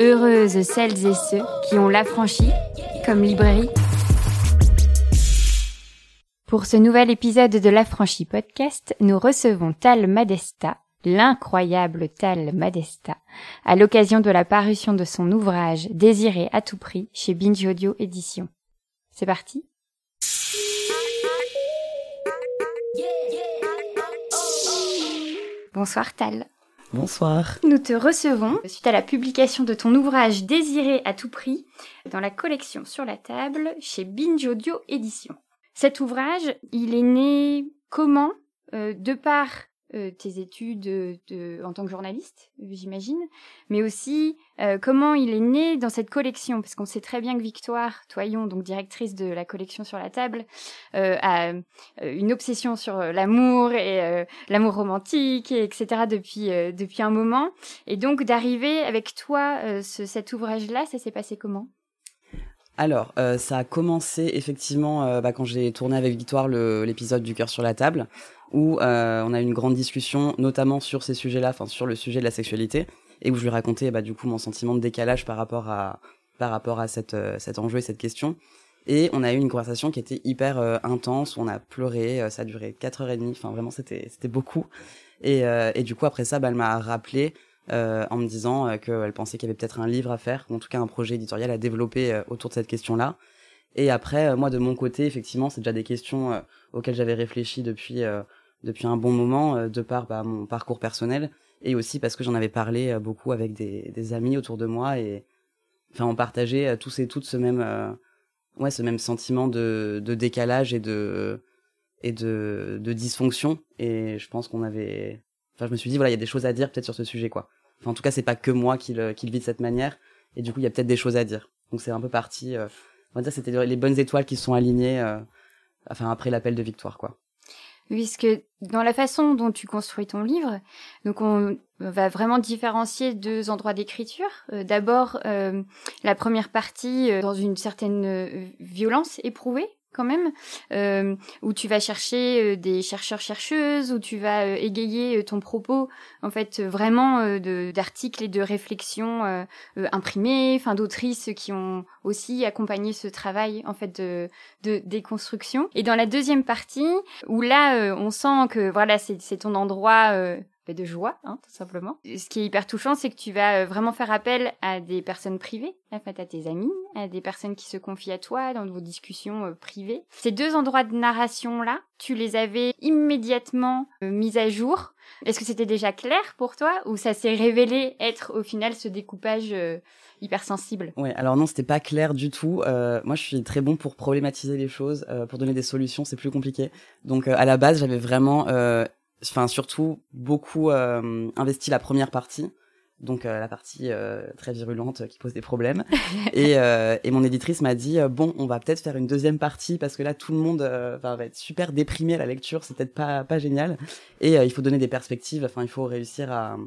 Heureuses celles et ceux qui ont l'affranchi comme librairie. Pour ce nouvel épisode de l'Affranchi Podcast, nous recevons Tal Madesta, l'incroyable Tal Madesta, à l'occasion de la parution de son ouvrage Désiré à tout prix chez Binge Audio Édition. C'est parti? Bonsoir Tal. Bonsoir. Nous te recevons suite à la publication de ton ouvrage Désiré à tout prix dans la collection Sur la table chez Binge Audio Édition. Cet ouvrage, il est né comment? Euh, De par euh, tes études de, en tant que journaliste, j'imagine, mais aussi euh, comment il est né dans cette collection, parce qu'on sait très bien que Victoire Toyon, donc directrice de la collection sur la table, euh, a une obsession sur l'amour et l'amour romantique, et etc. depuis depuis un moment, et donc d'arriver avec toi ce, cet ouvrage-là, ça s'est passé comment? Alors, ça a commencé effectivement bah, quand j'ai tourné avec Victoire l'épisode du cœur sur la table où euh, on a eu une grande discussion, notamment sur ces sujets-là, enfin sur le sujet de la sexualité, et où je lui racontais bah, du coup mon sentiment de décalage par rapport à par rapport à cette euh, cet enjeu et cette question. Et on a eu une conversation qui était hyper euh, intense, on a pleuré, ça a duré quatre heures et demie, enfin vraiment c'était c'était beaucoup. Et, et du coup après ça, bah, elle m'a rappelé en me disant qu'elle pensait qu'il y avait peut-être un livre à faire, ou en tout cas un projet éditorial à développer autour de cette question-là. Et après, moi de mon côté, effectivement, c'est déjà des questions auxquelles j'avais réfléchi depuis depuis un bon moment, euh, de par bah, mon parcours personnel, et aussi parce que j'en avais parlé euh, beaucoup avec des, des, amis autour de moi, et enfin on partageait euh, tous et toutes ce même, ouais, ce même sentiment de, de décalage et de et de, de dysfonction. Et je pense qu'on avait, je me suis dit voilà il y a des choses à dire peut-être sur ce sujet quoi. Enfin en tout cas c'est pas que moi qui le, de cette manière, et du coup il y a peut-être des choses à dire. Donc c'est un peu parti. on va dire c'était les bonnes étoiles qui sont alignées. enfin après l'appel de victoire quoi puisque dans la façon dont tu construis ton livre, donc on va vraiment différencier deux endroits d'écriture. Euh, d'abord, euh, la première partie euh, dans une certaine violence éprouvée, quand même, euh, où tu vas chercher euh, des chercheurs-chercheuses, où tu vas euh, égayer euh, ton propos, en fait, vraiment d'articles et de réflexions imprimés, enfin d'autrices qui ont aussi accompagné ce travail, en fait, de, de déconstruction. Et dans la deuxième partie, où là, on sent que voilà, c'est ton endroit de joie, hein, tout simplement. Ce qui est hyper touchant, c'est que tu vas euh, vraiment faire appel à des personnes privées, en fait, à tes amis, à des personnes qui se confient à toi dans vos discussions euh, privées. Ces deux endroits de narration-là, tu les avais immédiatement euh, mis à jour. Est-ce que c'était déjà clair pour toi ou ça s'est révélé être au final ce découpage hyper sensible Ouais, alors non, c'était pas clair du tout. moi, je suis très bon pour problématiser les choses, pour donner des solutions, c'est plus compliqué. Donc, à la base, j'avais vraiment enfin surtout beaucoup euh, investi la première partie. Donc euh, la partie euh, très virulente qui pose des problèmes. Et, et mon éditrice m'a dit bon on va peut-être faire une deuxième partie parce que là tout le monde va être super déprimé à la lecture. C'est peut-être pas pas génial et il faut donner des perspectives. Enfin il faut réussir à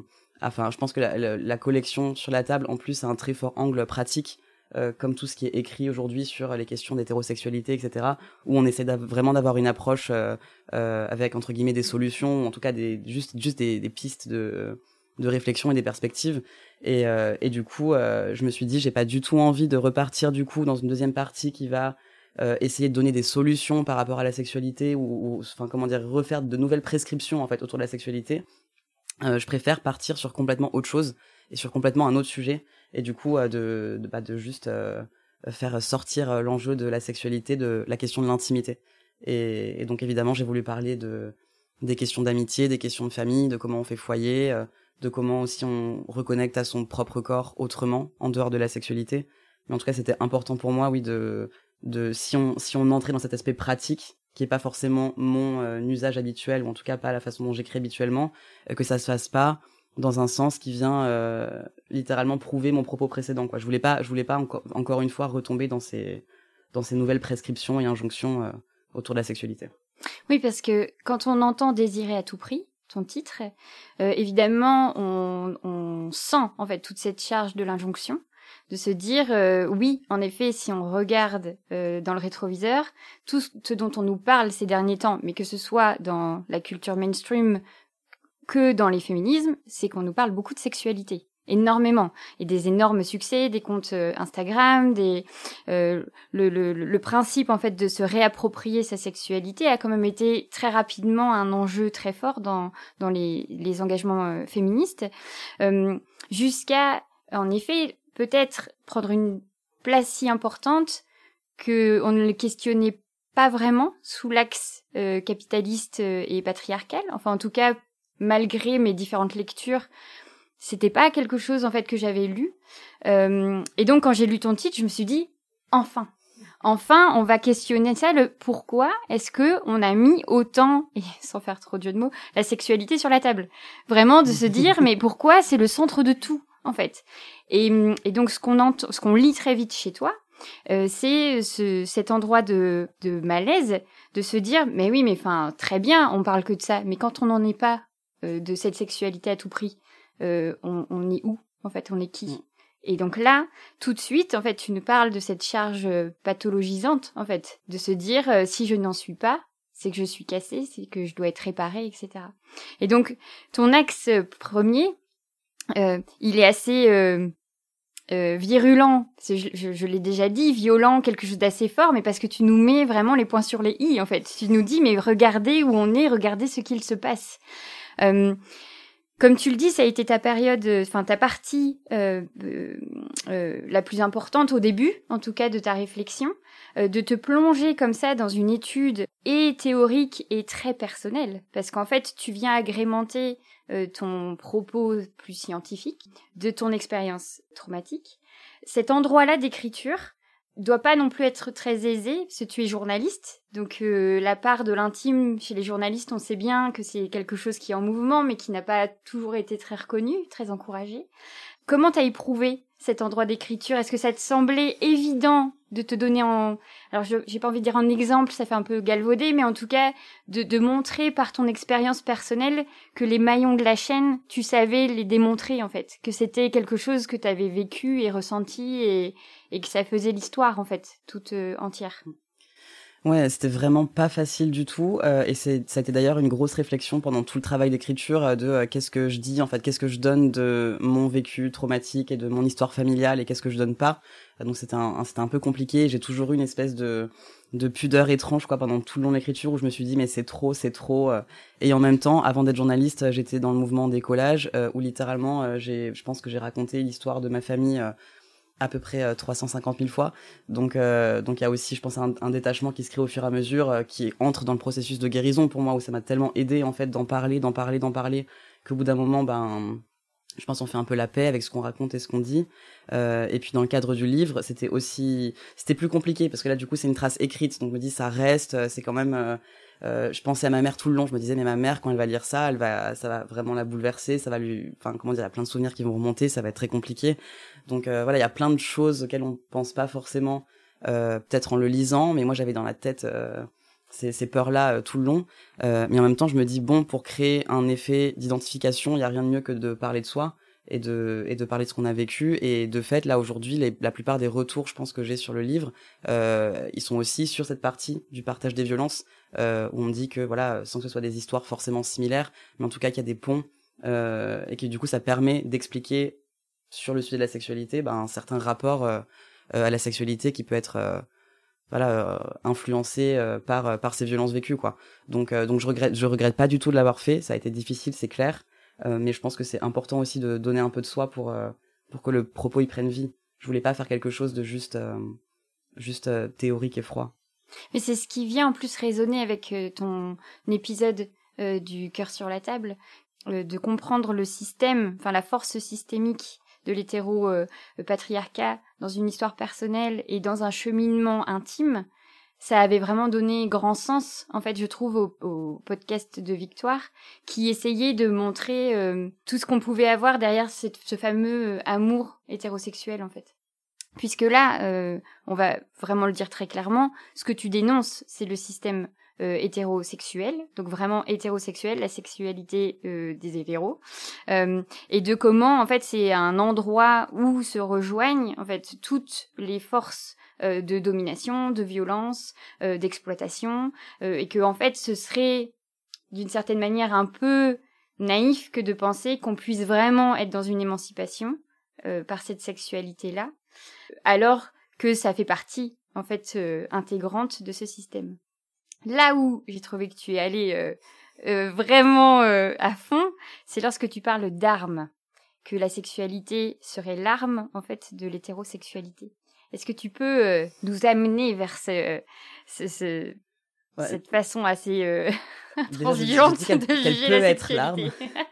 enfin je pense que la, la, collection sur la table en plus a un très fort angle pratique euh, comme tout ce qui est écrit aujourd'hui sur les questions d'hétérosexualité, etc., où on essaie vraiment d'avoir une approche euh, euh, avec entre guillemets des solutions, en tout cas des juste juste des, pistes de de réflexion et des perspectives. Et, du coup, je me suis dit, j'ai pas du tout envie de repartir du coup dans une deuxième partie qui va essayer de donner des solutions par rapport à la sexualité ou, enfin comment dire, refaire de nouvelles prescriptions en fait autour de la sexualité. je préfère partir sur complètement autre chose et sur complètement un autre sujet et du coup euh, de, de, bah, juste euh, faire sortir euh, l'enjeu de la sexualité de la question de l'intimité. Et, et, donc évidemment, j'ai voulu parler de des questions d'amitié, des questions de famille, de comment on fait foyer, de comment aussi on reconnecte à son propre corps autrement en dehors de la sexualité. Mais en tout cas, c'était important pour moi, oui, de de si on si on entrait dans cet aspect pratique qui est pas forcément mon usage habituel ou en tout cas pas la façon dont j'écris habituellement, que ça se fasse pas dans un sens qui vient euh, littéralement prouver mon propos précédent quoi. Je voulais pas je voulais pas encore encore une fois retomber dans ces dans ces nouvelles prescriptions et injonctions euh, autour de la sexualité. Oui parce que quand on entend désirer à tout prix ton titre euh, évidemment on, on sent en fait toute cette charge de l'injonction de se dire euh, oui, en effet, si on regarde euh, dans le rétroviseur, tout ce dont on nous parle ces derniers temps, mais que ce soit dans la culture mainstream que dans les féminismes, c'est qu'on nous parle beaucoup de sexualité énormément. Et des énormes succès des comptes euh, Instagram des euh, le, le, le, principe en fait de se réapproprier sa sexualité a quand même été très rapidement un enjeu très fort dans dans les, les engagements euh, féministes. Euh, jusqu'à en effet peut-être prendre une place si importante que on ne le questionnait pas vraiment sous l'axe euh, capitaliste et patriarcal. Enfin en tout cas malgré mes différentes lectures c'était pas quelque chose en fait que j'avais lu. Euh, et donc quand j'ai lu ton titre, je me suis dit enfin, enfin, on va questionner ça. Le pourquoi est-ce que on a mis autant et sans faire trop de jeu de mots la sexualité sur la table? Vraiment de se dire mais pourquoi c'est le centre de tout en fait? Et, et donc ce qu'on entend, ce qu'on lit très vite chez toi, euh, c'est ce, cet endroit de, de malaise de se dire mais oui mais enfin très bien on parle que de ça mais quand on n'en est pas de cette sexualité à tout prix euh, on, on, est où en fait On est qui mm. Et donc là, tout de suite, en fait, tu nous parles de cette charge euh, pathologisante, en fait, de se dire euh, si je n'en suis pas, c'est que je suis cassée, c'est que je dois être réparée, etc. Et donc, ton axe premier, euh, il est assez euh, virulent, je, je, je l'ai déjà dit, violent, quelque chose d'assez fort, mais parce que tu nous mets vraiment les points sur les i, en fait. Tu nous dis, mais regardez où on est, regardez ce qu'il se passe. Euh, comme tu le dis, ça a été ta période, euh, enfin ta partie euh, euh, euh, la plus importante au début, en tout cas de ta réflexion, euh, de te plonger comme ça dans une étude et théorique et très personnelle, parce qu'en fait tu viens agrémenter ton propos plus scientifique de ton expérience traumatique. Cet endroit-là d'écriture, doit pas non plus être très aisé, parce que tu es journaliste. Donc euh, la part de l'intime chez les journalistes, on sait bien que c'est quelque chose qui est en mouvement, mais qui n'a pas toujours été très reconnu, très encouragé. Comment t'as éprouvé cet endroit d'écriture? Est-ce que ça te semblait évident de te donner en... Alors j'ai pas envie de dire en exemple, ça fait un peu galvaudé, mais en tout cas de, de montrer par ton expérience personnelle que les maillons de la chaîne, tu savais les démontrer en fait, que c'était quelque chose que tu avais vécu et ressenti et, que ça faisait l'histoire en fait, toute euh, entière. Ouais, c'était vraiment pas facile du tout, euh, et c'est ça a été d'ailleurs une grosse réflexion pendant tout le travail d'écriture euh, de qu'est-ce que je dis en fait, qu'est-ce que je donne de mon vécu traumatique et de mon histoire familiale et qu'est-ce que je donne pas. Donc c'était un c'était un peu compliqué. J'ai toujours eu une espèce de de pudeur étrange quoi pendant tout le long de l'écriture où je me suis dit mais c'est trop c'est trop et en même temps avant d'être journaliste j'étais dans le mouvement des collages où littéralement j'ai je pense que j'ai raconté l'histoire de ma famille à peu près 350 euh, 000 fois. Donc, euh, donc il y a aussi, je pense, un, un, détachement qui se crée au fur et à mesure, euh, qui entre dans le processus de guérison pour moi, où ça m'a tellement aidé en fait d'en parler, d'en parler, d'en parler, qu'au bout d'un moment, ben, je pense on fait un peu la paix avec ce qu'on raconte et ce qu'on dit. Euh, et puis dans le cadre du livre, c'était aussi, c'était plus compliqué parce que là, du coup, c'est une trace écrite, donc je me dis ça reste, c'est quand même euh, je pensais à ma mère tout le long. Je me disais, mais ma mère, quand elle va lire ça, elle va, ça va vraiment la bouleverser. Ça va lui, enfin, comment dire, il y a plein de souvenirs qui vont remonter. Ça va être très compliqué. Donc euh, voilà, il y a plein de choses auxquelles on pense pas forcément, euh, peut-être en le lisant. Mais moi, j'avais dans la tête euh, ces, ces peurs-là tout le long. mais en même temps, je me dis, bon, pour créer un effet d'identification, il y a rien de mieux que de parler de soi et de et de parler de ce qu'on a vécu et de fait là aujourd'hui la plupart des retours je pense que j'ai sur le livre euh, ils sont aussi sur cette partie du partage des violences euh, où on dit que voilà sans que ce soit des histoires forcément similaires mais en tout cas qu'il y a des ponts euh, et que du coup ça permet d'expliquer sur le sujet de la sexualité ben, un certain rapport euh, euh à la sexualité qui peut être euh, voilà euh, influencé par par ces violences vécues quoi donc donc je regrette je regrette pas du tout de l'avoir fait ça a été difficile c'est clair euh, mais je pense que c'est important aussi de donner un peu de soi pour euh, pour que le propos y prenne vie. Je voulais pas faire quelque chose de juste euh, juste théorique et froid. Mais c'est ce qui vient en plus résonner avec ton épisode du cœur sur la table, de comprendre le système, enfin la force systémique de l'hétéro-patriarcat dans une histoire personnelle et dans un cheminement intime ça avait vraiment donné grand sens, en fait, je trouve, au, podcast de Victoire, qui essayait de montrer euh, tout ce qu'on pouvait avoir derrière ce fameux euh, amour hétérosexuel, en fait. Puisque là, euh, on va vraiment le dire très clairement, ce que tu dénonces, c'est le système euh, hétérosexuel, donc vraiment hétérosexuel, la sexualité euh, des hétéros, euh, et de comment en fait c'est un endroit où se rejoignent en fait toutes les forces euh, de domination, de violence, euh, d'exploitation, euh, et que en fait ce serait d'une certaine manière un peu naïf que de penser qu'on puisse vraiment être dans une émancipation par cette sexualité-là, alors que ça fait partie en fait intégrante de ce système. Là où j'ai trouvé que tu es allé vraiment à fond, c'est lorsque tu parles d'armes que la sexualité serait l'arme en fait de l'hétérosexualité. Est-ce que tu peux euh, nous amener vers ce, ce, cette façon assez euh, transigeante de juger peut la être l'arme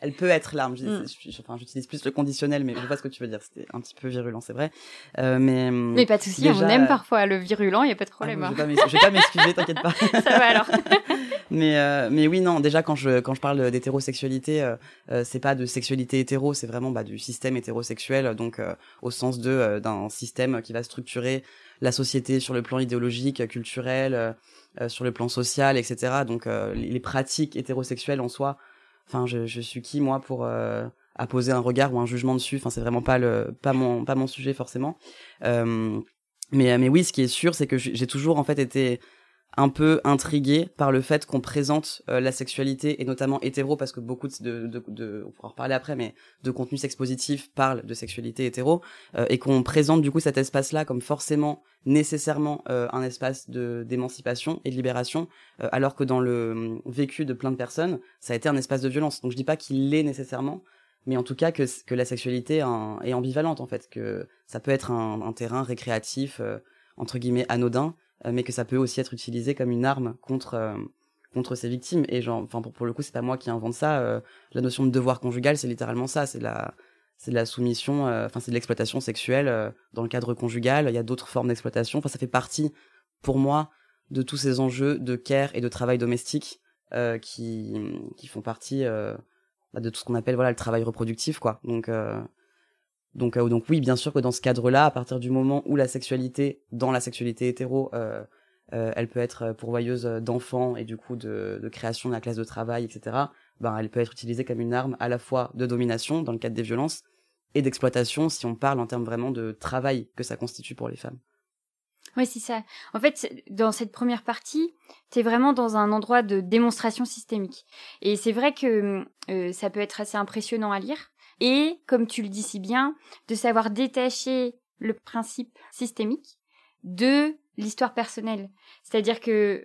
elle peut être l'arme. Mm. Enfin, j'utilise plus le conditionnel, mais je vois ce que tu veux dire. C'était un petit peu virulent, c'est vrai. Euh, mais mais pas de souci, on aime parfois le virulent, il y a pas de problème. Ah, je vais pas m'excuser, t'inquiète pas. Ça va alors. mais euh, mais oui, non. Déjà, quand je quand je parle d'hétérosexualité, euh, euh, c'est pas de sexualité hétéro, c'est vraiment bah, du système hétérosexuel, donc euh, au sens de euh, d'un système qui va structurer la société sur le plan idéologique, culturel, sur le plan social, etc. Donc les pratiques hétérosexuelles en soi Enfin, je, suis qui moi pour euh, apposer un regard ou un jugement dessus? Enfin, c'est vraiment pas le pas mon pas mon sujet forcément. Euh, mais mais oui, ce qui est sûr, c'est que j'ai toujours en fait été un peu intrigué par le fait qu'on présente euh, la sexualité et notamment hétéro parce que beaucoup de, de, de, on pourra en après mais de contenu sexpositif parlent de sexualité hétéro euh, et qu'on présente du coup cet espace là comme forcément nécessairement euh, un espace de d'émancipation et de libération alors que dans le vécu de plein de personnes ça a été un espace de violence. Donc je dis pas qu'il l'est nécessairement mais en tout cas que que la sexualité est ambivalente en fait que ça peut être un, un terrain récréatif entre guillemets anodin mais que ça peut aussi être utilisé comme une arme contre euh, contre ses victimes. Et genre enfin pour, pour le coup c'est pas moi qui invente ça euh, la notion de devoir conjugal c'est littéralement ça. C'est la c'est de la soumission enfin c'est de l'exploitation sexuelle dans le cadre conjugal. Il y a d'autres formes d'exploitation. Enfin ça fait partie pour moi de tous ces enjeux de care et de travail domestique qui qui font partie bah, de tout ce qu'on appelle voilà le travail reproductif quoi. Donc donc, euh, donc oui, bien sûr que dans ce cadre-là, à partir du moment où la sexualité, dans la sexualité hétéro, euh, euh, elle peut être pourvoyeuse d'enfants et du coup de, création de la classe de travail, etc. Ben, elle peut être utilisée comme une arme à la fois de domination dans le cadre des violences et d'exploitation si on parle en termes vraiment de travail que ça constitue pour les femmes. Oui, c'est ça. En fait, dans cette première partie, tu es vraiment dans un endroit de démonstration systémique. Et c'est vrai que ça peut être assez impressionnant à lire et, comme tu le dis si bien, de savoir détacher le principe systémique de l'histoire personnelle. C'est-à-dire que,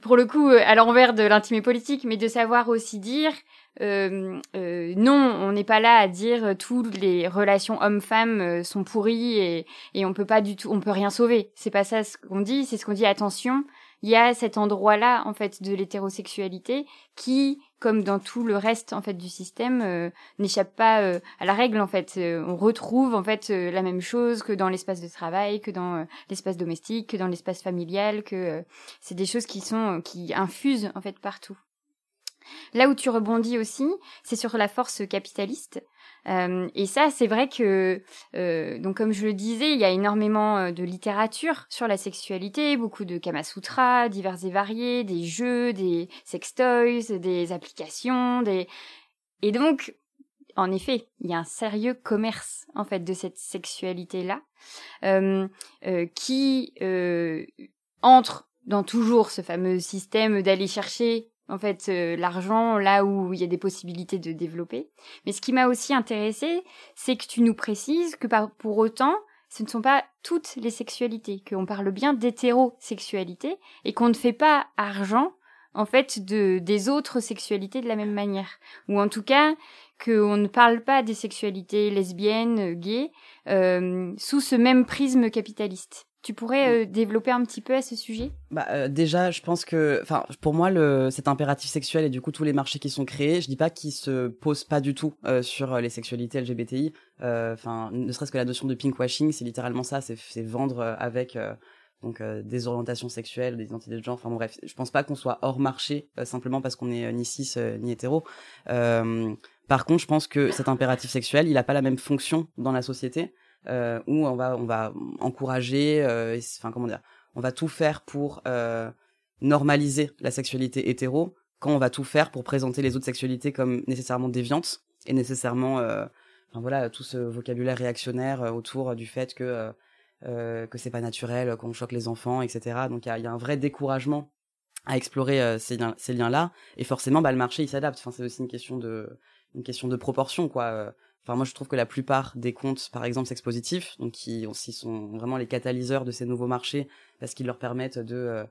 pour le coup, à l'envers de l'intimé politique, mais de savoir aussi dire, euh, euh, non, on n'est pas là à dire euh, toutes les relations hommes-femmes euh, sont pourries et, et on peut pas du tout, on peut rien sauver. C'est pas ça ce qu'on dit, c'est ce qu'on dit. Attention, il y a cet endroit-là en fait de l'hétérosexualité qui, comme dans tout le reste en fait du système, euh, n'échappe pas euh, à la règle en fait. Euh, on retrouve en fait la même chose que dans l'espace de travail, que dans l'espace domestique, que dans l'espace familial, que c'est des choses qui sont qui infusent en fait partout. Là où tu rebondis aussi, c'est sur la force capitaliste. Euh, et ça, c'est vrai que, euh, donc comme je le disais, il y a énormément euh, de littérature sur la sexualité, beaucoup de Kama Sutra, divers et variés, des jeux, des sextoys, des applications, des... Et donc, en effet, il y a un sérieux commerce en fait de cette sexualité-là, euh, euh, qui entre dans toujours ce fameux système d'aller chercher en fait euh, l'argent là où il y a des possibilités de développer. Mais ce qui m'a aussi intéressé, c'est que tu nous précises que pour autant, ce ne sont pas toutes les sexualités, qu'on parle bien d'hétérosexualité et qu'on ne fait pas argent en fait de des autres sexualités de la même manière, ou en tout cas qu'on ne parle pas des sexualités lesbiennes, gays, euh, sous ce même prisme capitaliste. Tu pourrais euh, développer un petit peu à ce sujet? Bah, euh, Déjà, je pense que, enfin, pour moi, le, cet impératif sexuel et du coup tous les marchés qui sont créés, je dis pas qu'ils se posent pas du tout euh, sur les sexualités LGBTI. Enfin, ne serait-ce que la notion de pinkwashing, c'est littéralement ça, c'est vendre avec donc des orientations sexuelles, des identités de genre. Enfin bon, bref, je pense pas qu'on soit hors marché simplement parce qu'on est ni cis ni hétéro. par contre, je pense que cet impératif sexuel, il a pas la même fonction dans la société euh, où on va on va encourager, euh, enfin comment dire, on va tout faire pour euh, normaliser la sexualité hétéro, quand on va tout faire pour présenter les autres sexualités comme nécessairement déviantes et nécessairement, euh, enfin voilà, tout ce vocabulaire réactionnaire autour du fait que que c'est pas naturel, qu'on choque les enfants, etc. Donc il y a, y a, un vrai découragement à explorer ces ces liens là et forcément bah le marché il s'adapte enfin c'est aussi une question de une question de proportion quoi Enfin, moi, je trouve que la plupart des comptes, par exemple, sexpositifs, donc qui aussi sont vraiment les catalyseurs de ces nouveaux marchés, parce qu'ils leur permettent de, euh,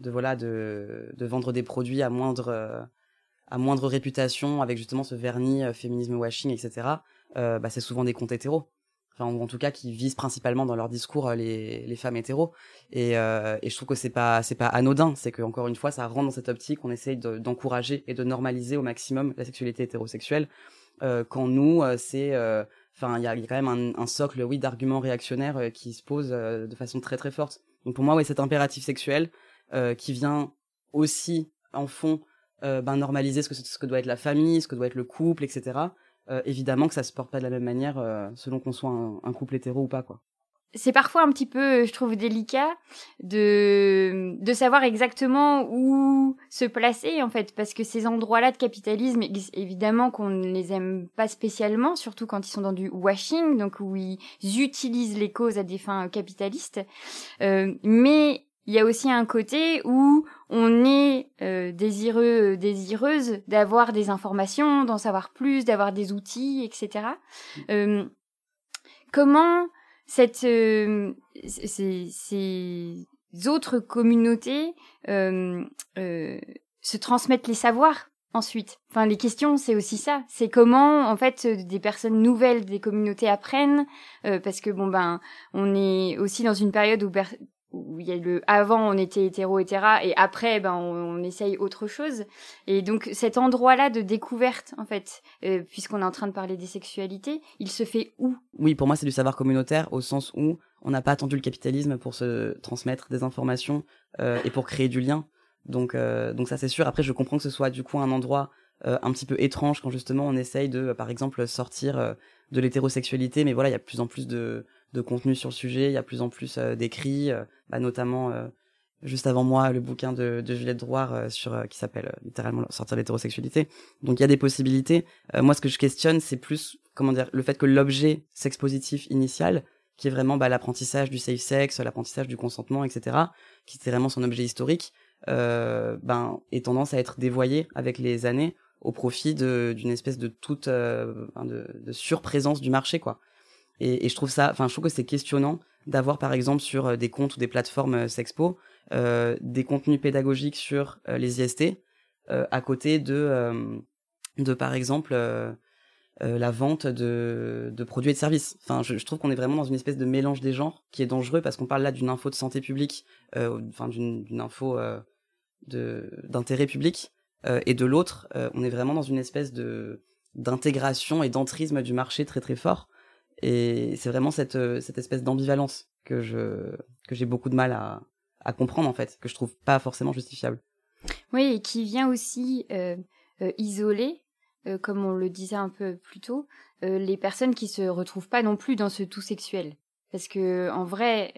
de voilà, de, de vendre des produits à moindre, euh, à moindre réputation, avec justement ce vernis euh, féminisme washing, etc. Bah, c'est souvent des comptes hétéros. Enfin, en tout cas, qui visent principalement dans leur discours les, les femmes hétéros. Et, euh, et je trouve que c'est pas, c'est pas anodin. C'est que encore une fois, ça rentre dans cette optique. On essaye d'encourager et de normaliser au maximum la sexualité hétérosexuelle quand nous, euh, c'est euh, enfin il y a, quand même un, un socle oui d'arguments réactionnaires qui se pose de façon très très forte. Donc pour moi oui cet impératif sexuel qui vient aussi en fond ben, normaliser ce que ce que doit être la famille ce que doit être le couple etc évidemment que ça se porte pas de la même manière selon qu'on soit un, un couple hétéro ou pas quoi c'est parfois un petit peu, je trouve, délicat de, de savoir exactement où se placer, en fait, parce que ces endroits-là de capitalisme, évidemment qu'on ne les aime pas spécialement, surtout quand ils sont dans du washing, donc où ils utilisent les causes à des fins capitalistes. Euh, mais il y a aussi un côté où on est euh, désireux, désireuse d'avoir des informations, d'en savoir plus, d'avoir des outils, etc. Euh, comment cette, euh, ces, autres communautés euh, euh, se transmettent les savoirs ensuite. Enfin, les questions, c'est aussi ça. C'est comment, en fait, des personnes nouvelles des communautés apprennent, euh, parce que bon ben, on est aussi dans une période où où il y a le avant on était hétéro etc et après ben on, essaye autre chose. Et donc cet endroit là de découverte en fait euh, puisqu'on est en train de parler des sexualités il se fait où? Oui pour moi c'est du savoir communautaire au sens où on n'a pas attendu le capitalisme pour se transmettre des informations euh, et pour créer du lien. Donc euh, donc ça c'est sûr. Après je comprends que ce soit du coup un endroit un petit peu étrange quand justement on essaye de par exemple sortir de l'hétérosexualité mais voilà il y a plus en plus de de contenu sur le sujet. Il y a plus en plus euh, d'écrits, euh, bah, notamment euh, juste avant moi le bouquin de, de Juliette Drouard sur qui s'appelle littéralement sortir l'hétérosexualité. Donc il y a des possibilités. moi, ce que je questionne, c'est plus comment dire le fait que l'objet sex positif initial, qui est vraiment bah, l'apprentissage du safe sex, l'apprentissage du consentement, etc., qui était vraiment son objet historique, euh, ben est tendance à être dévoyé avec les années au profit d'une espèce de toute euh, de, de surprésence du marché quoi. Et, je trouve ça, enfin, je trouve que c'est questionnant d'avoir, par exemple, sur euh, des comptes ou des plateformes euh, Sexpo, euh, des contenus pédagogiques sur les IST, à côté de, de par exemple, la vente de, de, produits et de services. Enfin, je, je trouve qu'on est vraiment dans une espèce de mélange des genres qui est dangereux parce qu'on parle là d'une info de santé publique, enfin, d'une info d'intérêt public, et de l'autre, on est vraiment dans une espèce de d'intégration et d'entrisme du marché très très fort et c'est vraiment cette, euh, cette espèce d'ambivalence que je que j'ai beaucoup de mal à, comprendre en fait, que je trouve pas forcément justifiable. Oui, et qui vient aussi euh, euh, isoler, comme on le disait un peu plus tôt, les personnes qui se retrouvent pas non plus dans ce tout sexuel. Parce que en vrai,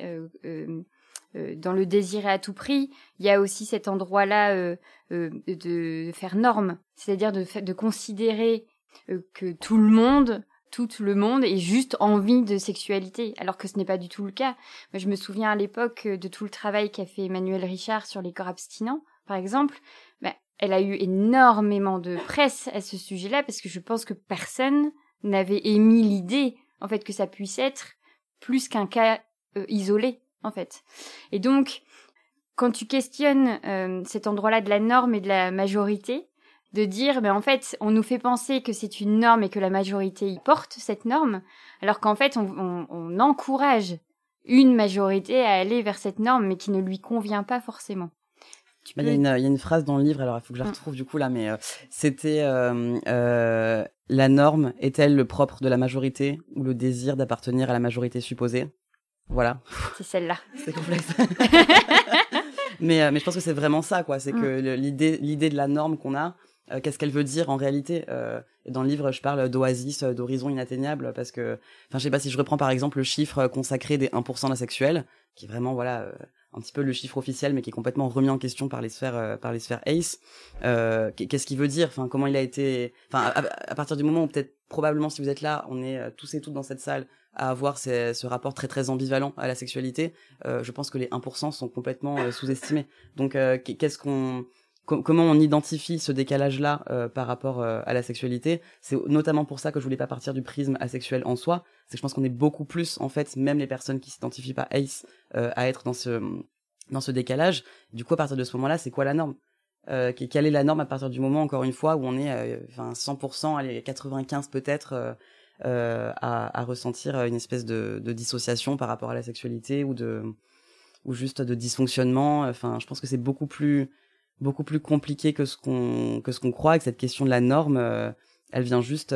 dans le désir à tout prix, il y a aussi cet endroit-là de faire norme, c'est-à-dire de, de considérer que tout le monde tout le monde ait juste envie de sexualité, alors que ce n'est pas du tout le cas. Je me souviens à l'époque de tout le travail qu'a fait Emmanuel Richard sur les corps abstinents, par exemple. Ben, elle a eu énormément de presse à ce sujet-là parce que je pense que personne n'avait émis l'idée, en fait, que ça puisse être plus qu'un cas euh, isolé, en fait. Et donc, quand tu questionnes euh, cet endroit-là de la norme et de la majorité, de dire, mais en fait, on nous fait penser que c'est une norme et que la majorité y porte cette norme, alors qu'en fait, on, on, on, encourage une majorité à aller vers cette norme, mais qui ne lui convient pas forcément. Bah, il, y a une, il y a une phrase dans le livre, alors il faut que je la mm. retrouve du coup là, mais euh, c'était euh, euh, la norme est-elle le propre de la majorité ou le désir d'appartenir à la majorité supposée? Voilà. C'est celle-là. c'est complexe. mais, mais je pense que c'est vraiment ça, quoi. C'est mm. que l'idée, l'idée de la norme qu'on a, euh, qu'est-ce qu'elle veut dire en réalité euh, dans le livre je parle d'oasis euh, d'horizon inatteignable parce que enfin je sais pas si je reprends par exemple le chiffre consacré des 1% d'asexuels qui est vraiment voilà un petit peu le chiffre officiel mais qui est complètement remis en question par les sphères par les sphères ACE qu'est-ce qu'il veut dire? Enfin comment il a été enfin à, à, partir du moment où peut-être probablement si vous êtes là on est tous et toutes dans cette salle à avoir ce rapport très très ambivalent à la sexualité, je pense que les 1% sont complètement sous-estimés. Donc qu'est-ce qu'on comment on identifie ce décalage-là par rapport à la sexualité? C'est notamment pour ça que je voulais pas partir du prisme asexuel en soi. C'est que je pense qu'on est beaucoup plus, en fait, même les personnes qui s'identifient pas ACE, à être dans ce dans ce décalage. Du coup, à partir de ce moment-là, c'est quoi la norme? Euh, Quelle est la norme à partir du moment, encore une fois, où on est euh, enfin 100%, allez, 95 peut-être, euh, euh, à, à, ressentir une espèce de, de, dissociation par rapport à la sexualité ou de ou juste de dysfonctionnement? Enfin, je pense que c'est beaucoup plus beaucoup plus compliqué que ce qu'on que ce qu'on croit. Que cette question de la norme, elle vient juste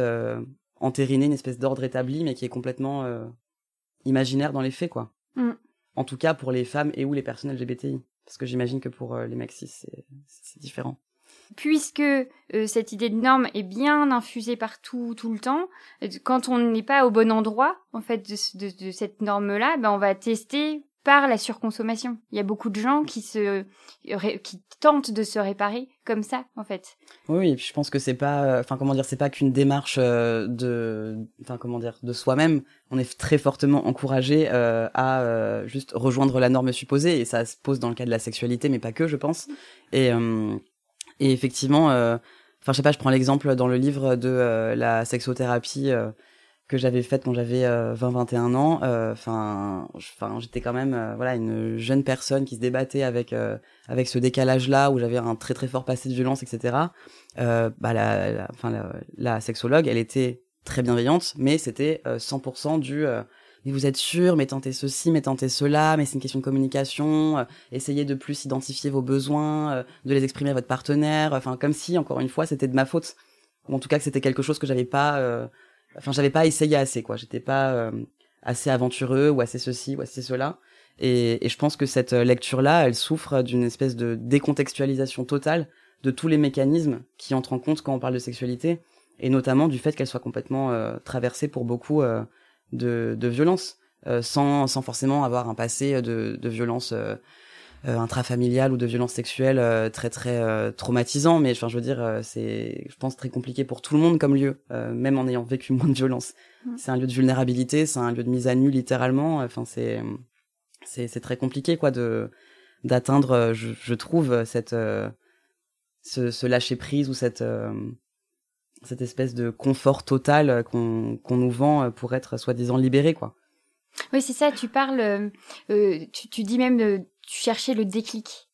entériner une espèce d'ordre établi, mais qui est complètement imaginaire dans les faits, quoi. Mm. En tout cas pour les femmes et ou les personnes LGBTI. Parce que j'imagine que pour euh, les maxis, c'est différent. Puisque euh, cette idée de norme est bien infusée partout, tout le temps, euh, quand on n'est pas au bon endroit, en fait, de, de cette norme-là, ben on va tester la surconsommation. Il y a beaucoup de gens qui se qui tentent de se réparer comme ça en fait. Oui, et puis je pense que c'est pas euh, enfin comment dire, c'est pas qu'une démarche euh, de enfin comment dire, de soi-même, on est très fortement encouragé euh, à juste rejoindre la norme supposée et ça se pose dans le cas de la sexualité mais pas que je pense. Et et effectivement enfin je sais pas, je prends l'exemple dans le livre de la sexothérapie que j'avais faite quand j'avais 20-21 euh, ans. Euh, enfin, enfin, j'étais quand même euh, voilà une jeune personne qui se débattait avec avec ce décalage-là où j'avais un très très fort passé de violence, etc. bah la, enfin la, la, sexologue, elle était très bienveillante, mais c'était 100% du mais vous êtes sûr, mais tentez ceci, mais tentez cela, mais c'est une question de communication, essayez de plus identifier vos besoins, de les exprimer à votre partenaire, enfin comme si encore une fois c'était de ma faute, en tout cas que c'était quelque chose que j'avais pas enfin j'avais pas essayé assez quoi. J'étais pas euh, assez aventureux ou assez ceci ou assez cela. Et, et je pense que cette euh, lecture là elle souffre d'une espèce de décontextualisation totale de tous les mécanismes qui entrent en compte quand on parle de sexualité et notamment du fait qu'elle soit complètement euh, traversée pour beaucoup de, de violence sans, sans forcément avoir un passé de, de violence euh, intrafamiliales ou de violences sexuelles euh, très très euh, traumatisant. Mais enfin je veux dire c'est je pense très compliqué pour tout le monde comme lieu même en ayant vécu moins de violence. Mmh. c'est un lieu de vulnérabilité c'est un lieu de mise à nu littéralement. Enfin c'est c'est c'est très compliqué quoi de d'atteindre je, je, trouve cette ce, ce lâcher prise ou cette cette espèce de confort total qu'on qu'on nous vend pour être soi-disant libéré quoi. Oui, c'est ça, tu parles, euh, tu, tu, dis même de tu cherchais le déclic.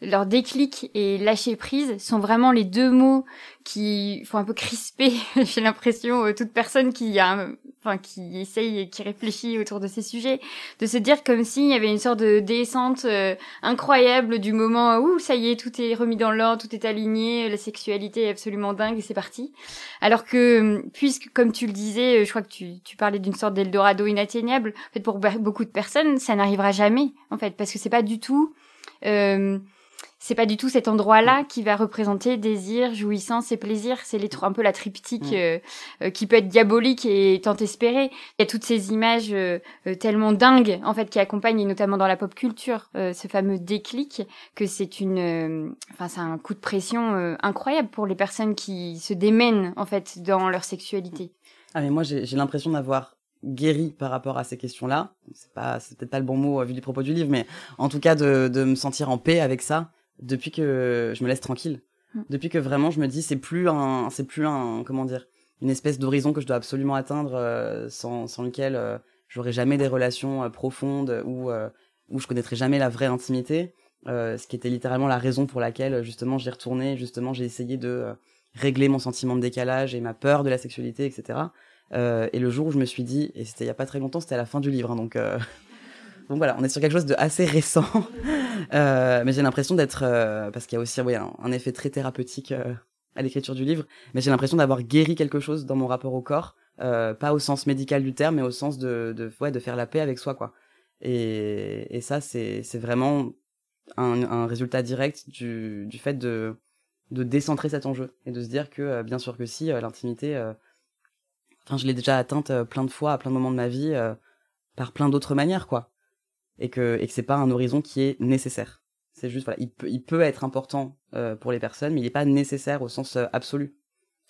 Leur déclic et lâcher prise sont vraiment les deux mots qui font un peu crisper, j'ai l'impression, euh, toute personne qui a, enfin, qui essaye et qui réfléchit autour de ces sujets, de se dire comme s'il y avait une sorte de descente euh, incroyable du moment où ça y est, tout est remis dans l'ordre, tout est aligné, la sexualité est absolument dingue et c'est parti. Alors que, puisque, comme tu le disais, euh, je crois que tu, tu parlais d'une sorte d'Eldorado inatteignable, en fait, pour beaucoup de personnes, ça n'arrivera jamais, en fait, parce que c'est pas du tout, euh, c'est pas du tout cet endroit-là qui va représenter désir, jouissance et plaisir. C'est les un peu la triptyque mm. euh, euh, qui peut être diabolique et tant espéré. Il y a toutes ces images euh, tellement dingues en fait qui accompagnent et notamment dans la pop culture ce fameux déclic que c'est une, enfin c'est un coup de pression incroyable pour les personnes qui se démènent en fait dans leur sexualité. Ah mais moi j'ai l'impression d'avoir guéri par rapport à ces questions-là. C'est pas, c'est peut-être pas le bon mot vu du propos du livre, mais en tout cas de, de me sentir en paix avec ça depuis que je me laisse tranquille. Mm. Depuis que vraiment je me dis c'est plus un c'est plus un comment dire une espèce d'horizon que je dois absolument atteindre euh, sans sans lequel euh, j'aurai jamais des relations euh, profondes ou où je connaîtrai jamais la vraie intimité. ce qui était littéralement la raison pour laquelle justement j'ai retourné, justement j'ai essayé de régler mon sentiment de décalage et ma peur de la sexualité, etc. et le jour où je me suis dit, et c'était il y a pas très longtemps, c'était à la fin du livre, hein, donc donc voilà, on est sur quelque chose de assez récent, euh, mais j'ai l'impression d'être, euh, parce qu'il y a aussi un, effet très thérapeutique euh, à l'écriture du livre, mais j'ai l'impression d'avoir guéri quelque chose dans mon rapport au corps, pas au sens médical du terme, mais au sens de, de, ouais, de faire la paix avec soi, quoi. Et, et ça, c'est, vraiment un, un, résultat direct du, du fait de, de décentrer cet enjeu et de se dire que, bien sûr que si, l'intimité, enfin, je l'ai déjà atteinte plein de fois à plein de moments de ma vie, par plein d'autres manières, quoi et que et que c'est pas un horizon qui est nécessaire. C'est juste voilà, il peut il peut être important euh, pour les personnes, mais il n'est pas nécessaire au sens euh, absolu.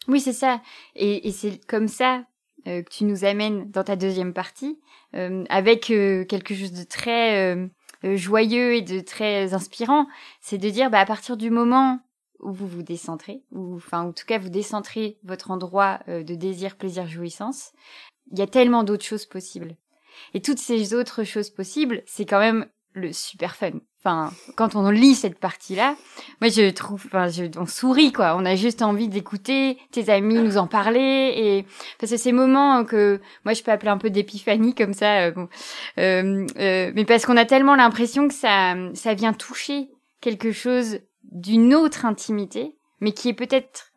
Oui, c'est ça. Et, et c'est comme ça que tu nous amènes dans ta deuxième partie, avec quelque chose de très joyeux et de très inspirant, c'est de dire bah, à partir du moment où vous vous décentrez, ou enfin en tout cas vous décentrez votre endroit de désir, plaisir, jouissance, il y a tellement d'autres choses possibles. Et toutes ces autres choses possibles, c'est quand même le super fun. Enfin, quand on lit cette partie-là, moi je trouve, enfin, je, on sourit quoi. On a juste envie d'écouter tes amis nous en parler et parce que ces moments que moi je peux appeler un peu d'épiphanie comme ça, euh, euh, euh, mais parce qu'on a tellement l'impression que ça, ça vient toucher quelque chose d'une autre intimité, mais qui est peut-être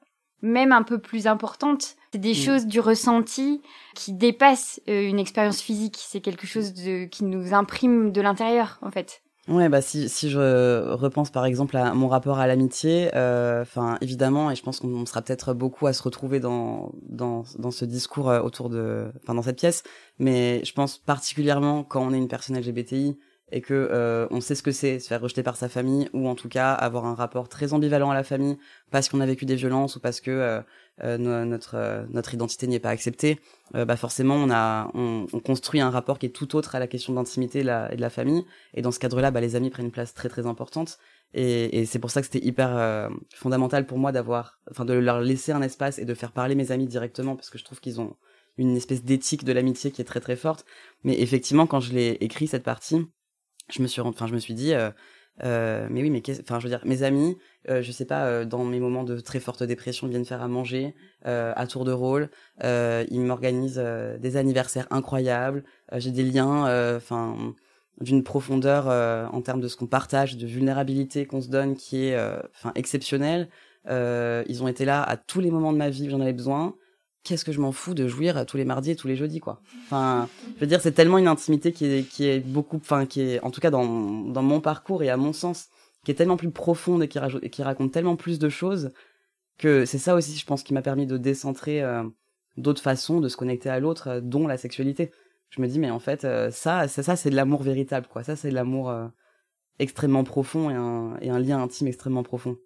même un peu plus importante. C'est des mm. choses du ressenti qui dépassent euh, une expérience physique. C'est quelque chose de, qui nous imprime de l'intérieur, en fait. Ouais, bah si, si je repense par exemple à mon rapport à l'amitié, euh, enfin évidemment, et je pense qu'on sera peut-être beaucoup à se retrouver dans dans dans ce discours euh, autour de, enfin dans cette pièce, mais je pense particulièrement quand on est une personne LGBTI, et que euh, on sait ce que c'est se faire rejeter par sa famille ou en tout cas avoir un rapport très ambivalent à la famille parce qu'on a vécu des violences ou parce que euh, euh notre euh, notre identité n'y est pas acceptée bah forcément on a on, on, construit un rapport qui est tout autre à la question de l'intimité et, de la famille. Et dans ce cadre-là bah les amis prennent une place très très importante. Et, et c'est pour ça que c'était hyper fondamental pour moi d'avoir enfin de leur laisser un espace et de faire parler mes amis directement parce que je trouve qu'ils ont une espèce d'éthique de l'amitié qui est très très forte. Mais effectivement quand je l'ai écrit cette partie je me suis enfin je me suis dit euh, euh, mais oui mais enfin je veux dire mes amis euh, je sais pas euh, dans mes moments de très forte dépression viennent faire à manger euh, à tour de rôle. Euh, ils m'organisent des anniversaires incroyables. J'ai des liens enfin d'une profondeur en termes de ce qu'on partage de vulnérabilité qu'on se donne qui est enfin exceptionnelle. Ils ont été là à tous les moments de ma vie j'en avais besoin qu'est-ce que je m'en fous de jouir tous les mardis et tous les jeudis quoi. Enfin je veux dire c'est tellement une intimité qui est qui est beaucoup enfin qui est en tout cas dans dans mon parcours et à mon sens qui est tellement plus profonde et qui raconte tellement plus de choses que c'est ça aussi je pense qui m'a permis de décentrer euh, d'autres façons de se connecter à l'autre euh, dont la sexualité. Je me dis mais en fait euh, ça ça ça c'est de l'amour véritable quoi. Ça c'est de l'amour extrêmement profond et un et un lien intime extrêmement profond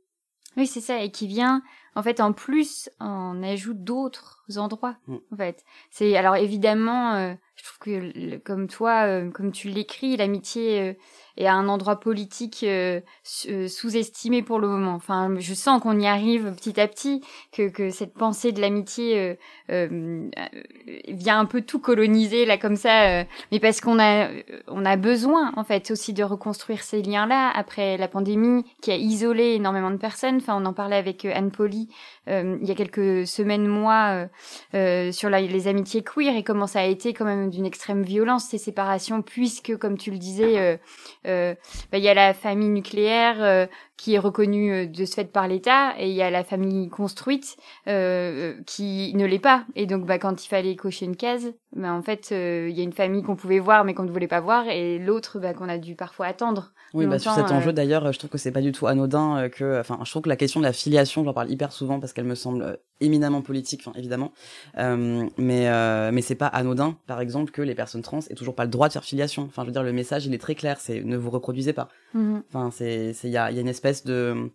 oui c'est ça et qui vient en fait, en plus, on ajoute d'autres endroits. Mm. En fait, c'est alors évidemment, euh, je trouve que comme toi, euh, comme tu l'écris, l'amitié euh, est à un endroit politique euh, sous-estimé pour le moment. Enfin, je sens qu'on y arrive petit à petit, que, que cette pensée de l'amitié vient un peu tout coloniser là comme ça, mais parce qu'on a on a besoin en fait aussi de reconstruire ces liens-là après la pandémie qui a isolé énormément de personnes. Enfin, on en parlait avec Anne Poli euh, il y a quelques semaines, mois, euh, euh, sur les amitiés queer et comment ça a été quand même d'une extrême violence ces séparations, puisque, comme tu le disais, bah, il y a la famille nucléaire qui est reconnue de ce fait par l'État et il y a la famille construite qui ne l'est pas. Et donc, bah, quand il fallait cocher une case, bah, en fait, il y a une famille qu'on pouvait voir mais qu'on ne voulait pas voir et l'autre bah, qu'on a dû parfois attendre. Oui, bah, sur cet enjeu d'ailleurs, je trouve que c'est pas du tout anodin que, enfin, je trouve que la question de la filiation, j'en parle hyper souvent parce qu'elle me semble euh, éminemment politique, enfin évidemment, euh, mais euh, mais c'est pas anodin, par exemple, que les personnes trans aient toujours pas le droit de faire filiation. Enfin, je veux dire, le message il est très clair, c'est ne vous reproduisez pas. Mhm. Enfin, c'est il y a il y a une espèce de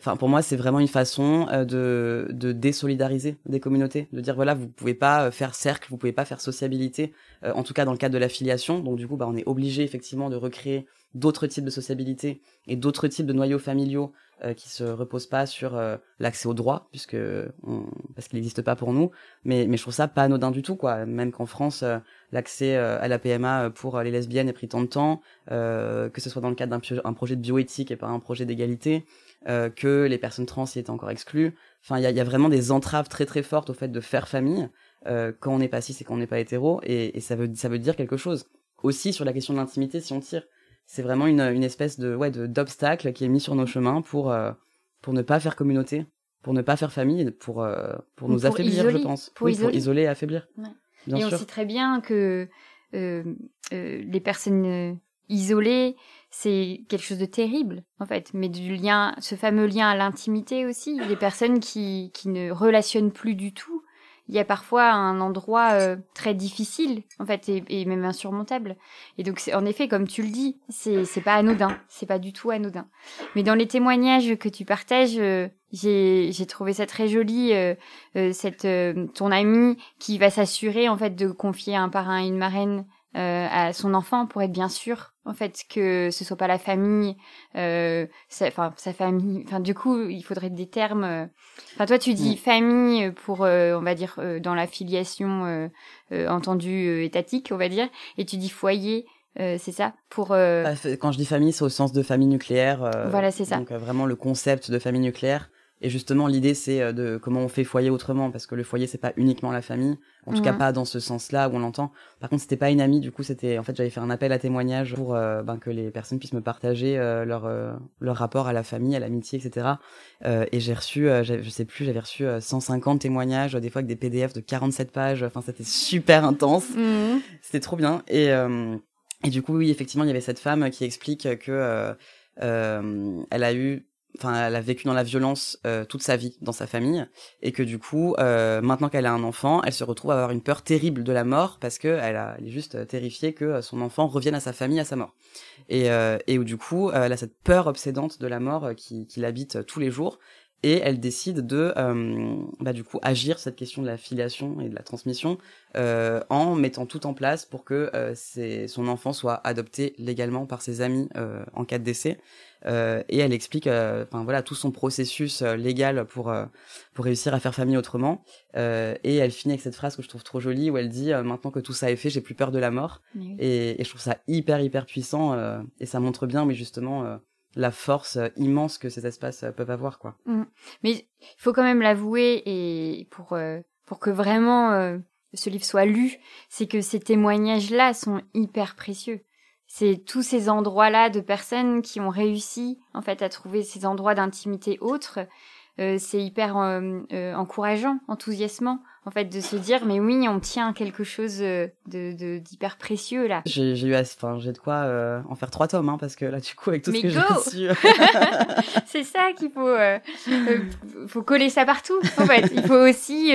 Enfin, pour moi, c'est vraiment une façon euh, de, de désolidariser des communautés, de dire voilà, vous pouvez pas faire cercle, vous pouvez pas faire sociabilité, en tout cas dans le cadre de l'affiliation. Donc du coup, bah, on est obligé effectivement de recréer d'autres types de sociabilité et d'autres types de noyaux familiaux euh, qui se reposent pas sur euh, l'accès au droit puisque parce qu'il n'existe pas pour nous. Mais mais je trouve ça pas anodin du tout quoi. Même qu'en France euh, l'accès euh, à la PMA pour les lesbiennes ait pris tant de temps que ce soit dans le cadre d'un projet de bioéthique et pas un projet d'égalité que les personnes trans y étaient encore exclues. Enfin il y a, y a vraiment des entraves très très fortes au fait de faire famille quand on n'est pas cis et quand on n'est pas hétéro et, et ça veut ça veut dire quelque chose. Aussi sur la question de l'intimité si on tire c'est vraiment une, une espèce de ouais d'obstacle qui est mis sur nos chemins pour euh, pour ne pas faire communauté, pour ne pas faire famille, pour euh, pour nous affaiblir, je pense. Pour, isoler. pour isoler et affaiblir. Ouais. Bien et on sait très bien que euh, les personnes isolées, c'est quelque chose de terrible en fait, mais du lien, ce fameux lien à l'intimité aussi, les personnes qui qui ne relationnent plus du tout il y a parfois un endroit euh, très difficile, en fait, et, même insurmontable. Et donc, en effet, comme tu le dis, c'est c'est pas anodin, c'est pas du tout anodin. Mais dans les témoignages que tu partages, euh, j'ai j'ai trouvé ça très joli, euh, cette ton ami qui va s'assurer en fait de confier un parrain et une marraine euh, à son enfant pour être bien sûr en fait que ce soit pas la famille euh, enfin sa, famille. Enfin du coup il faudrait des termes euh, enfin toi tu dis mm. famille pour on va dire dans la filiation entendue étatique on va dire et tu dis foyer c'est ça pour bah, quand je dis famille c'est au sens de famille nucléaire voilà c'est ça. donc vraiment le concept de famille nucléaire et justement, l'idée, c'est euh, de comment on fait foyer autrement, parce que le foyer, c'est pas uniquement la famille, en tout cas pas dans ce sens-là où on l'entend. Par contre, c'était pas une amie, du coup, c'était, en fait, j'avais fait un appel à témoignage pour euh, ben, que les personnes puissent me partager euh, leur leur rapport à la famille, à l'amitié, etc. et j'ai reçu, je sais plus, j'avais reçu 150 témoignages, des fois avec des PDF de 47 pages. Enfin, c'était super intense. Mmh. C'était trop bien. Et et du coup, oui, effectivement, il y avait cette femme qui explique que elle a eu enfin elle a vécu dans la violence euh, toute sa vie dans sa famille et que du coup euh, maintenant qu'elle a un enfant elle se retrouve à avoir une peur terrible de la mort parce que elle, a, elle est juste terrifiée que son enfant revienne à sa famille à sa mort. Et euh, et où du coup elle a cette peur obsédante de la mort qui, qui l'habite tous les jours et elle décide de euh, bah, du coup agir cette question de la filiation et de la transmission euh, en mettant tout en place pour que euh, son enfant soit adopté légalement par ses amis euh, en cas de décès euh, et elle explique enfin voilà tout son processus légal pour pour réussir à faire famille autrement et elle finit avec cette phrase que je trouve trop jolie où elle dit maintenant que tout ça est fait j'ai plus peur de la mort et, et, je trouve ça hyper hyper puissant et ça montre bien mais justement la force euh, immense que ces espaces euh, peuvent avoir quoi. Mm. Mais il faut quand même l'avouer et pour euh, pour que vraiment ce livre soit lu, c'est que ces témoignages là sont hyper précieux. C'est tous ces endroits là de personnes qui ont réussi en fait à trouver ces endroits d'intimité autres. C'est hyper encourageant, enthousiasmant en fait de se dire mais oui on tient quelque chose euh, de d'hyper précieux là. J'ai eu enfin j'ai de quoi euh, en faire trois tomes hein, parce que là du coup avec tout ce que j'ai reçu. C'est ça qu'il faut euh, faut coller ça partout en fait. Il faut aussi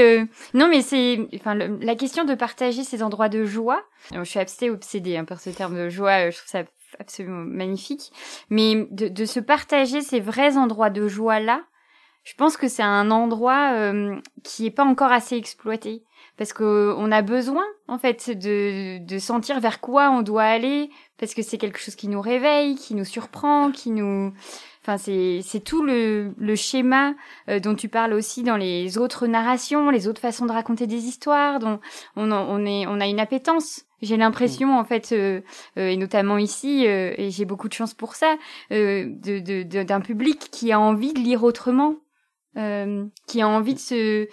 non mais c'est enfin la question de partager ces endroits de joie. Je suis assez obsédée hein, par ce terme de joie je trouve ça absolument magnifique. Mais de, de se partager ces vrais endroits de joie là je pense que c'est un endroit euh, qui est pas encore assez exploité. Parce que on a besoin en fait de, de sentir vers quoi on doit aller. Parce que c'est quelque chose qui nous réveille, qui nous surprend, qui nous enfin c'est tout le le schéma euh, dont tu parles aussi dans les autres narrations, les autres façons de raconter des histoires dont on on est on a une appétence. J'ai l'impression, en fait, euh, et notamment ici, et j'ai beaucoup de chance pour ça, de, de, d'un public qui a envie de lire autrement, euh, qui a envie de se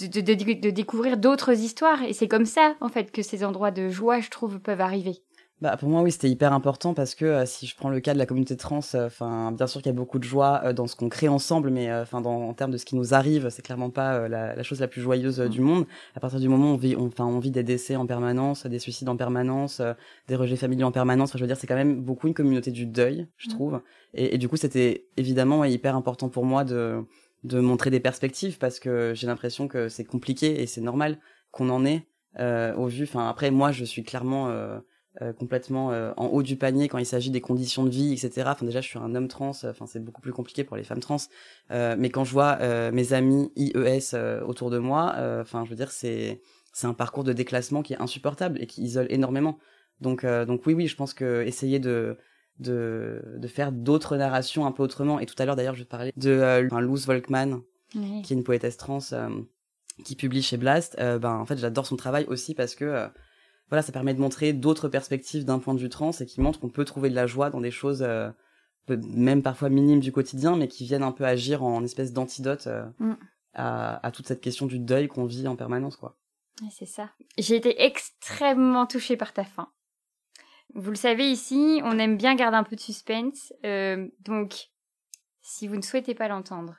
de, de, de, découvrir d'autres histoires. Et c'est comme ça en fait que ces endroits de joie je trouve peuvent arriver. Bah pour moi oui c'était hyper important parce que euh, si je prends le cas de la communauté trans euh, enfin bien sûr qu'il y a beaucoup de joie dans ce qu'on crée ensemble mais enfin en termes de ce qui nous arrive c'est clairement pas la, la, chose la plus joyeuse du monde. À partir du moment où on vit enfin on, vit des décès en permanence des suicides en permanence des rejets familiaux en permanence je veux dire c'est quand même beaucoup une communauté du deuil je trouve. Et, et, du coup c'était évidemment hyper important pour moi de de montrer des perspectives parce que j'ai l'impression que c'est compliqué et c'est normal qu'on en ait euh, au vu. Enfin après moi je suis clairement euh, euh, complètement euh, en haut du panier quand il s'agit des conditions de vie etc. Enfin déjà je suis un homme trans. Enfin c'est beaucoup plus compliqué pour les femmes trans. Euh, mais quand je vois mes amis IES autour de moi, enfin je veux dire c'est c'est un parcours de déclassement qui est insupportable et qui isole énormément. Donc donc oui oui je pense que essayer de de, de faire d'autres narrations un peu autrement. Et tout à l'heure, d'ailleurs, je parler de euh, Luz Volkman, qui est une poétesse trans euh, qui publie chez Blast. Euh, ben, en fait, j'adore son travail aussi parce que euh, voilà, ça permet de montrer d'autres perspectives d'un point de vue trans et qui montre qu'on peut trouver de la joie dans des choses même parfois minimes du quotidien, mais qui viennent un peu agir en espèce d'antidote mm. à, à toute cette question du deuil qu'on vit en permanence, quoi. c'est ça. J'ai été extrêmement touchée par ta fin. Vous le savez ici, on aime bien garder un peu de suspense. Euh, donc, si vous ne souhaitez pas l'entendre,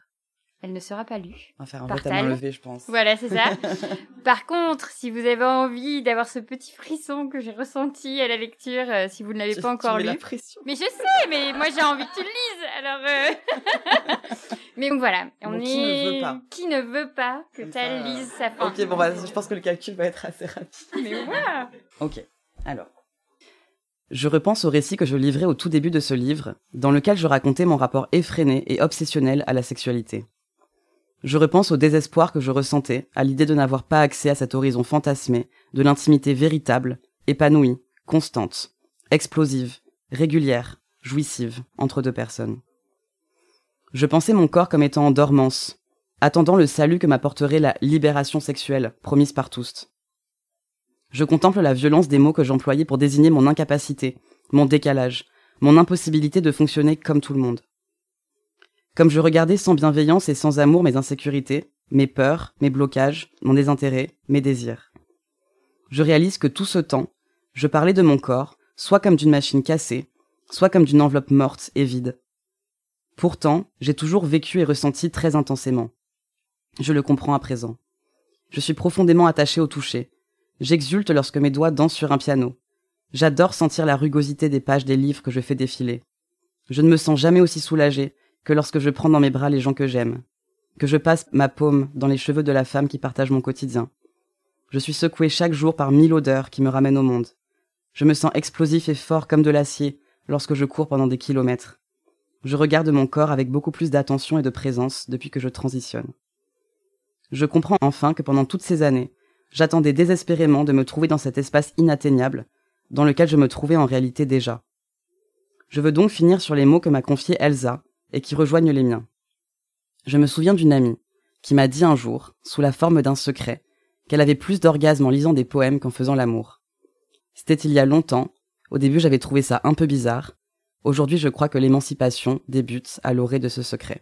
elle ne sera pas lue. On va faire un vote à main Tal. levée, je pense. Voilà, c'est ça. Par contre, si vous avez envie d'avoir ce petit frisson que j'ai ressenti à la lecture, euh, si vous ne l'avez pas encore mets la lu. pression. Mais je sais, mais moi j'ai envie que tu le lises, alors. euh, mais donc voilà, on est. qui ne veut pas Qui ne veut pas que Tal lise sa fin Ok, bon, bah, je pense que le calcul va être assez rapide. Mais voilà. Ok, alors. Je repense au récit que je livrais au tout début de ce livre, dans lequel je racontais mon rapport effréné et obsessionnel à la sexualité. Je repense au désespoir que je ressentais à l'idée de n'avoir pas accès à cet horizon fantasmé de l'intimité véritable, épanouie, constante, explosive, régulière, jouissive, entre deux personnes. Je pensais mon corps comme étant en dormance, attendant le salut que m'apporterait la libération sexuelle promise par tous. Je contemple la violence des mots que j'employais pour désigner mon incapacité, mon décalage, mon impossibilité de fonctionner comme tout le monde. Comme je regardais sans bienveillance et sans amour mes insécurités, mes peurs, mes blocages, mon désintérêt, mes désirs. Je réalise que tout ce temps, je parlais de mon corps, soit comme d'une machine cassée, soit comme d'une enveloppe morte et vide. Pourtant, j'ai toujours vécu et ressenti très intensément. Je le comprends à présent. Je suis profondément attaché au toucher, J'exulte lorsque mes doigts dansent sur un piano. J'adore sentir la rugosité des pages des livres que je fais défiler. Je ne me sens jamais aussi soulagé que lorsque je prends dans mes bras les gens que j'aime, que je passe ma paume dans les cheveux de la femme qui partage mon quotidien. Je suis secoué chaque jour par mille odeurs qui me ramènent au monde. Je me sens explosif et fort comme de l'acier lorsque je cours pendant des kilomètres. Je regarde mon corps avec beaucoup plus d'attention et de présence depuis que je transitionne. Je comprends enfin que pendant toutes ces années, J'attendais désespérément de me trouver dans cet espace inatteignable, dans lequel je me trouvais en réalité déjà. Je veux donc finir sur les mots que m'a confiés Elsa, et qui rejoignent les miens. Je me souviens d'une amie, qui m'a dit un jour, sous la forme d'un secret, qu'elle avait plus d'orgasme en lisant des poèmes qu'en faisant l'amour. C'était il y a longtemps, au début j'avais trouvé ça un peu bizarre, aujourd'hui je crois que l'émancipation débute à l'orée de ce secret.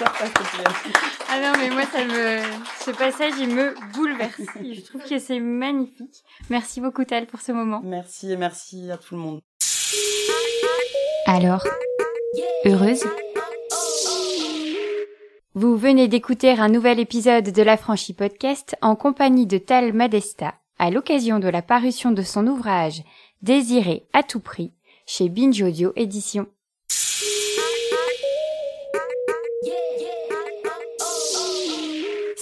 Ah non, mais moi, ça me. Ce passage, il me bouleverse. Je trouve que c'est magnifique. Merci beaucoup, Tal, pour ce moment. Merci et merci à tout le monde. Alors, heureuse? Vous venez d'écouter un nouvel épisode de la Franchie Podcast en compagnie de Tal Madesta, à l'occasion de la parution de son ouvrage Désiré à tout prix chez Binge Audio Édition.